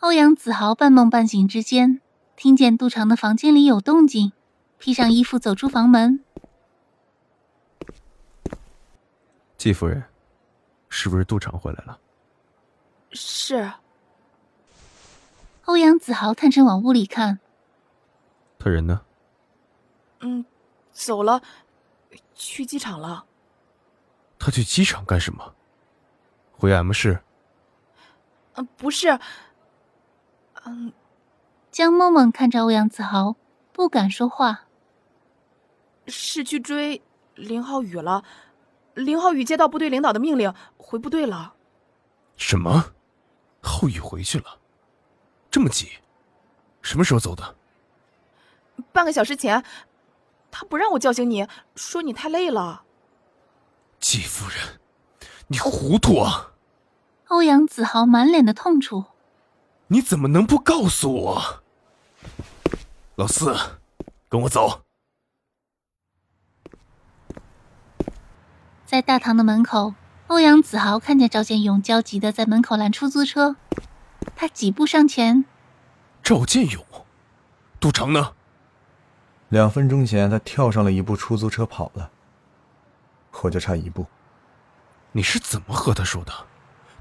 欧阳子豪半梦半醒之间，听见杜长的房间里有动静，披上衣服走出房门。季夫人，是不是杜长回来了？是。欧阳子豪探身往屋里看，他人呢？嗯，走了，去机场了。他去机场干什么？回 M 市？嗯，不是。嗯，江梦梦看着欧阳子豪，不敢说话。是去追林浩宇了。林浩宇接到部队领导的命令，回部队了。什么？浩宇回去了？这么急？什么时候走的？半个小时前。他不让我叫醒你，说你太累了。季夫人，你糊涂啊！欧阳子豪满脸的痛楚。你怎么能不告诉我？老四，跟我走。在大堂的门口，欧阳子豪看见赵建勇焦急的在门口拦出租车，他几步上前。赵建勇，杜长呢？两分钟前，他跳上了一部出租车跑了。我就差一步。你是怎么和他说的？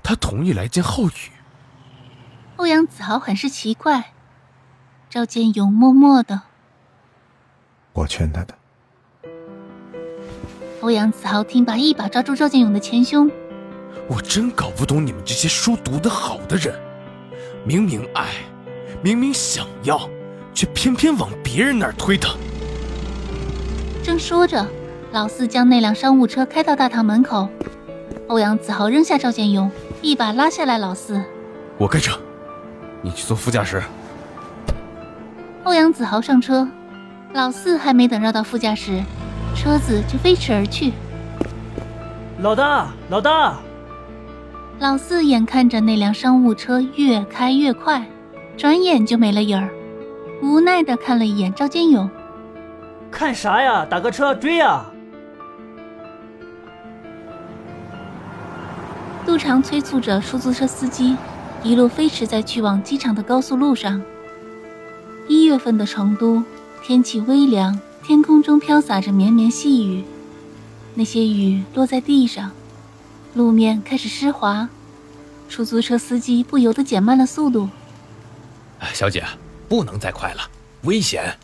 他同意来见浩宇。欧阳子豪很是奇怪，赵建勇默默的。我劝他的。欧阳子豪听罢，一把抓住赵建勇的前胸。我真搞不懂你们这些书读得好的人，明明爱，明明想要，却偏偏往别人那儿推的。正说着，老四将那辆商务车开到大堂门口，欧阳子豪扔下赵建勇，一把拉下来老四。我开车。你去坐副驾驶。欧阳子豪上车，老四还没等绕到副驾驶，车子就飞驰而去。老大，老大！老四眼看着那辆商务车越开越快，转眼就没了影儿，无奈的看了一眼赵建勇：“看啥呀？打个车追呀！”杜长催促着出租车司机。一路飞驰在去往机场的高速路上。一月份的成都，天气微凉，天空中飘洒着绵绵细雨。那些雨落在地上，路面开始湿滑。出租车司机不由得减慢了速度。小姐，不能再快了，危险！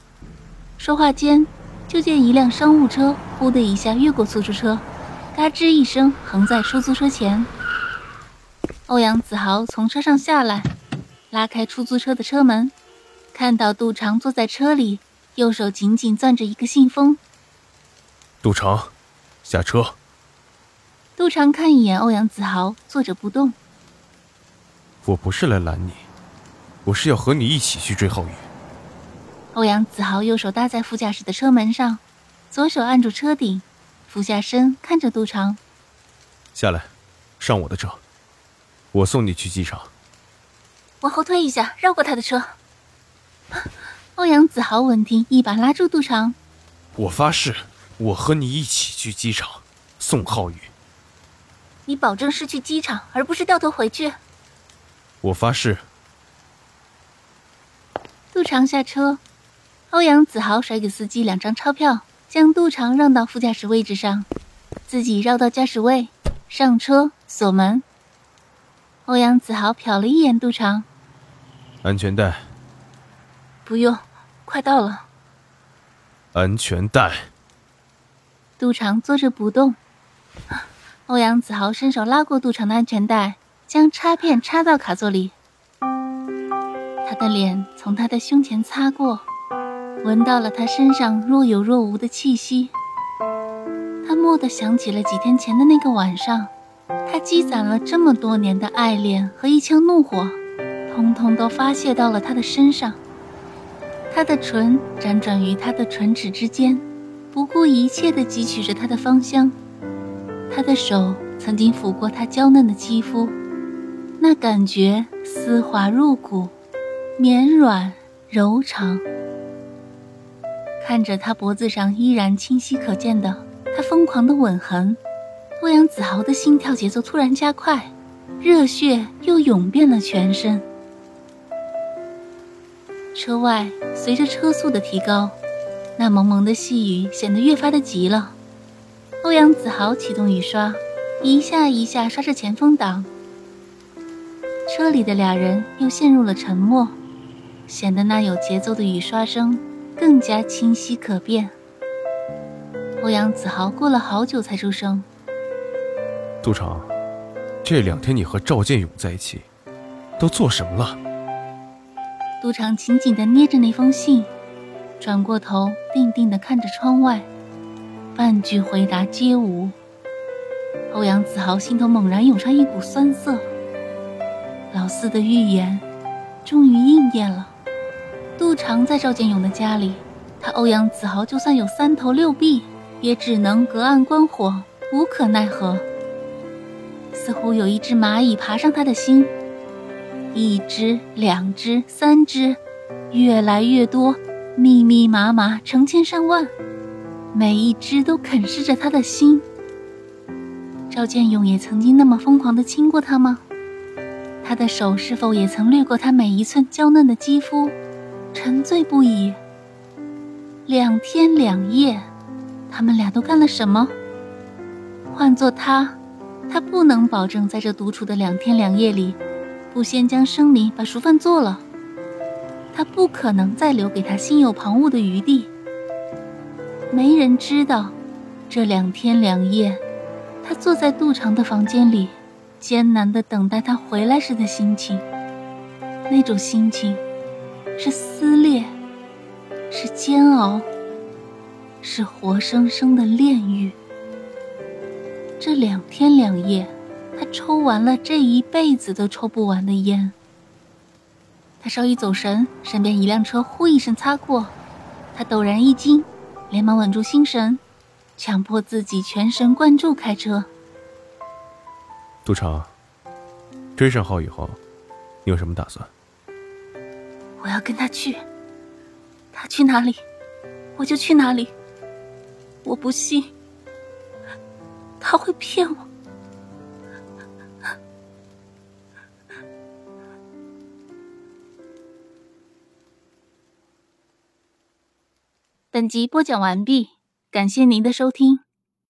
说话间，就见一辆商务车“呼”的一下越过出租车，嘎吱一声横在出租车前。欧阳子豪从车上下来，拉开出租车的车门，看到杜长坐在车里，右手紧紧攥着一个信封。杜长，下车。杜长看一眼欧阳子豪，坐着不动。我不是来拦你，我是要和你一起去追浩宇。欧阳子豪右手搭在副驾驶的车门上，左手按住车顶，俯下身看着杜长。下来，上我的车。我送你去机场。往后退一下，绕过他的车。欧阳子豪稳定，一把拉住杜长。我发誓，我和你一起去机场，送浩宇。你保证是去机场，而不是掉头回去。我发誓。杜长下车，欧阳子豪甩给司机两张钞票，将杜长让到副驾驶位置上，自己绕到驾驶位，上车，锁门。欧阳子豪瞟了一眼杜长，安全带。不用，快到了。安全带。杜长坐着不动。欧阳子豪伸手拉过杜长的安全带，将插片插到卡座里。他的脸从他的胸前擦过，闻到了他身上若有若无的气息。他蓦地想起了几天前的那个晚上。他积攒了这么多年的爱恋和一腔怒火，通通都发泄到了他的身上。他的唇辗转于他的唇齿之间，不顾一切地汲取着他的芳香。他的手曾经抚过他娇嫩的肌肤，那感觉丝滑入骨，绵软柔长。看着他脖子上依然清晰可见的他疯狂的吻痕，欧阳子豪的心跳节奏突然加快，热血又涌遍了全身。车外随着车速的提高，那蒙蒙的细雨显得越发的急了。欧阳子豪启动雨刷，一下一下刷着前风挡。车里的俩人又陷入了沉默，显得那有节奏的雨刷声更加清晰可辨。欧阳子豪过了好久才出声：“杜成，这两天你和赵建勇在一起，都做什么了？”杜长紧紧地捏着那封信，转过头，定定地看着窗外。半句回答皆无。欧阳子豪心头猛然涌上一股酸涩。老四的预言，终于应验了。杜长在赵建勇的家里，他欧阳子豪就算有三头六臂，也只能隔岸观火，无可奈何。似乎有一只蚂蚁爬上他的心，一只、两只、三只，越来越多，密密麻麻，成千上万。每一只都啃噬着他的心。赵建勇也曾经那么疯狂的亲过他吗？他的手是否也曾掠过他每一寸娇嫩的肌肤，沉醉不已？两天两夜，他们俩都干了什么？换做他，他不能保证在这独处的两天两夜里，不先将生米把熟饭做了。他不可能再留给他心有旁骛的余地。没人知道，这两天两夜，他坐在杜长的房间里，艰难的等待他回来时的心情。那种心情，是撕裂，是煎熬，是活生生的炼狱。这两天两夜，他抽完了这一辈子都抽不完的烟。他稍一走神，身边一辆车呼一声擦过，他陡然一惊。连忙稳住心神，强迫自己全神贯注开车。杜成，追上浩以后，你有什么打算？我要跟他去，他去哪里，我就去哪里。我不信他会骗我。本集播讲完毕，感谢您的收听。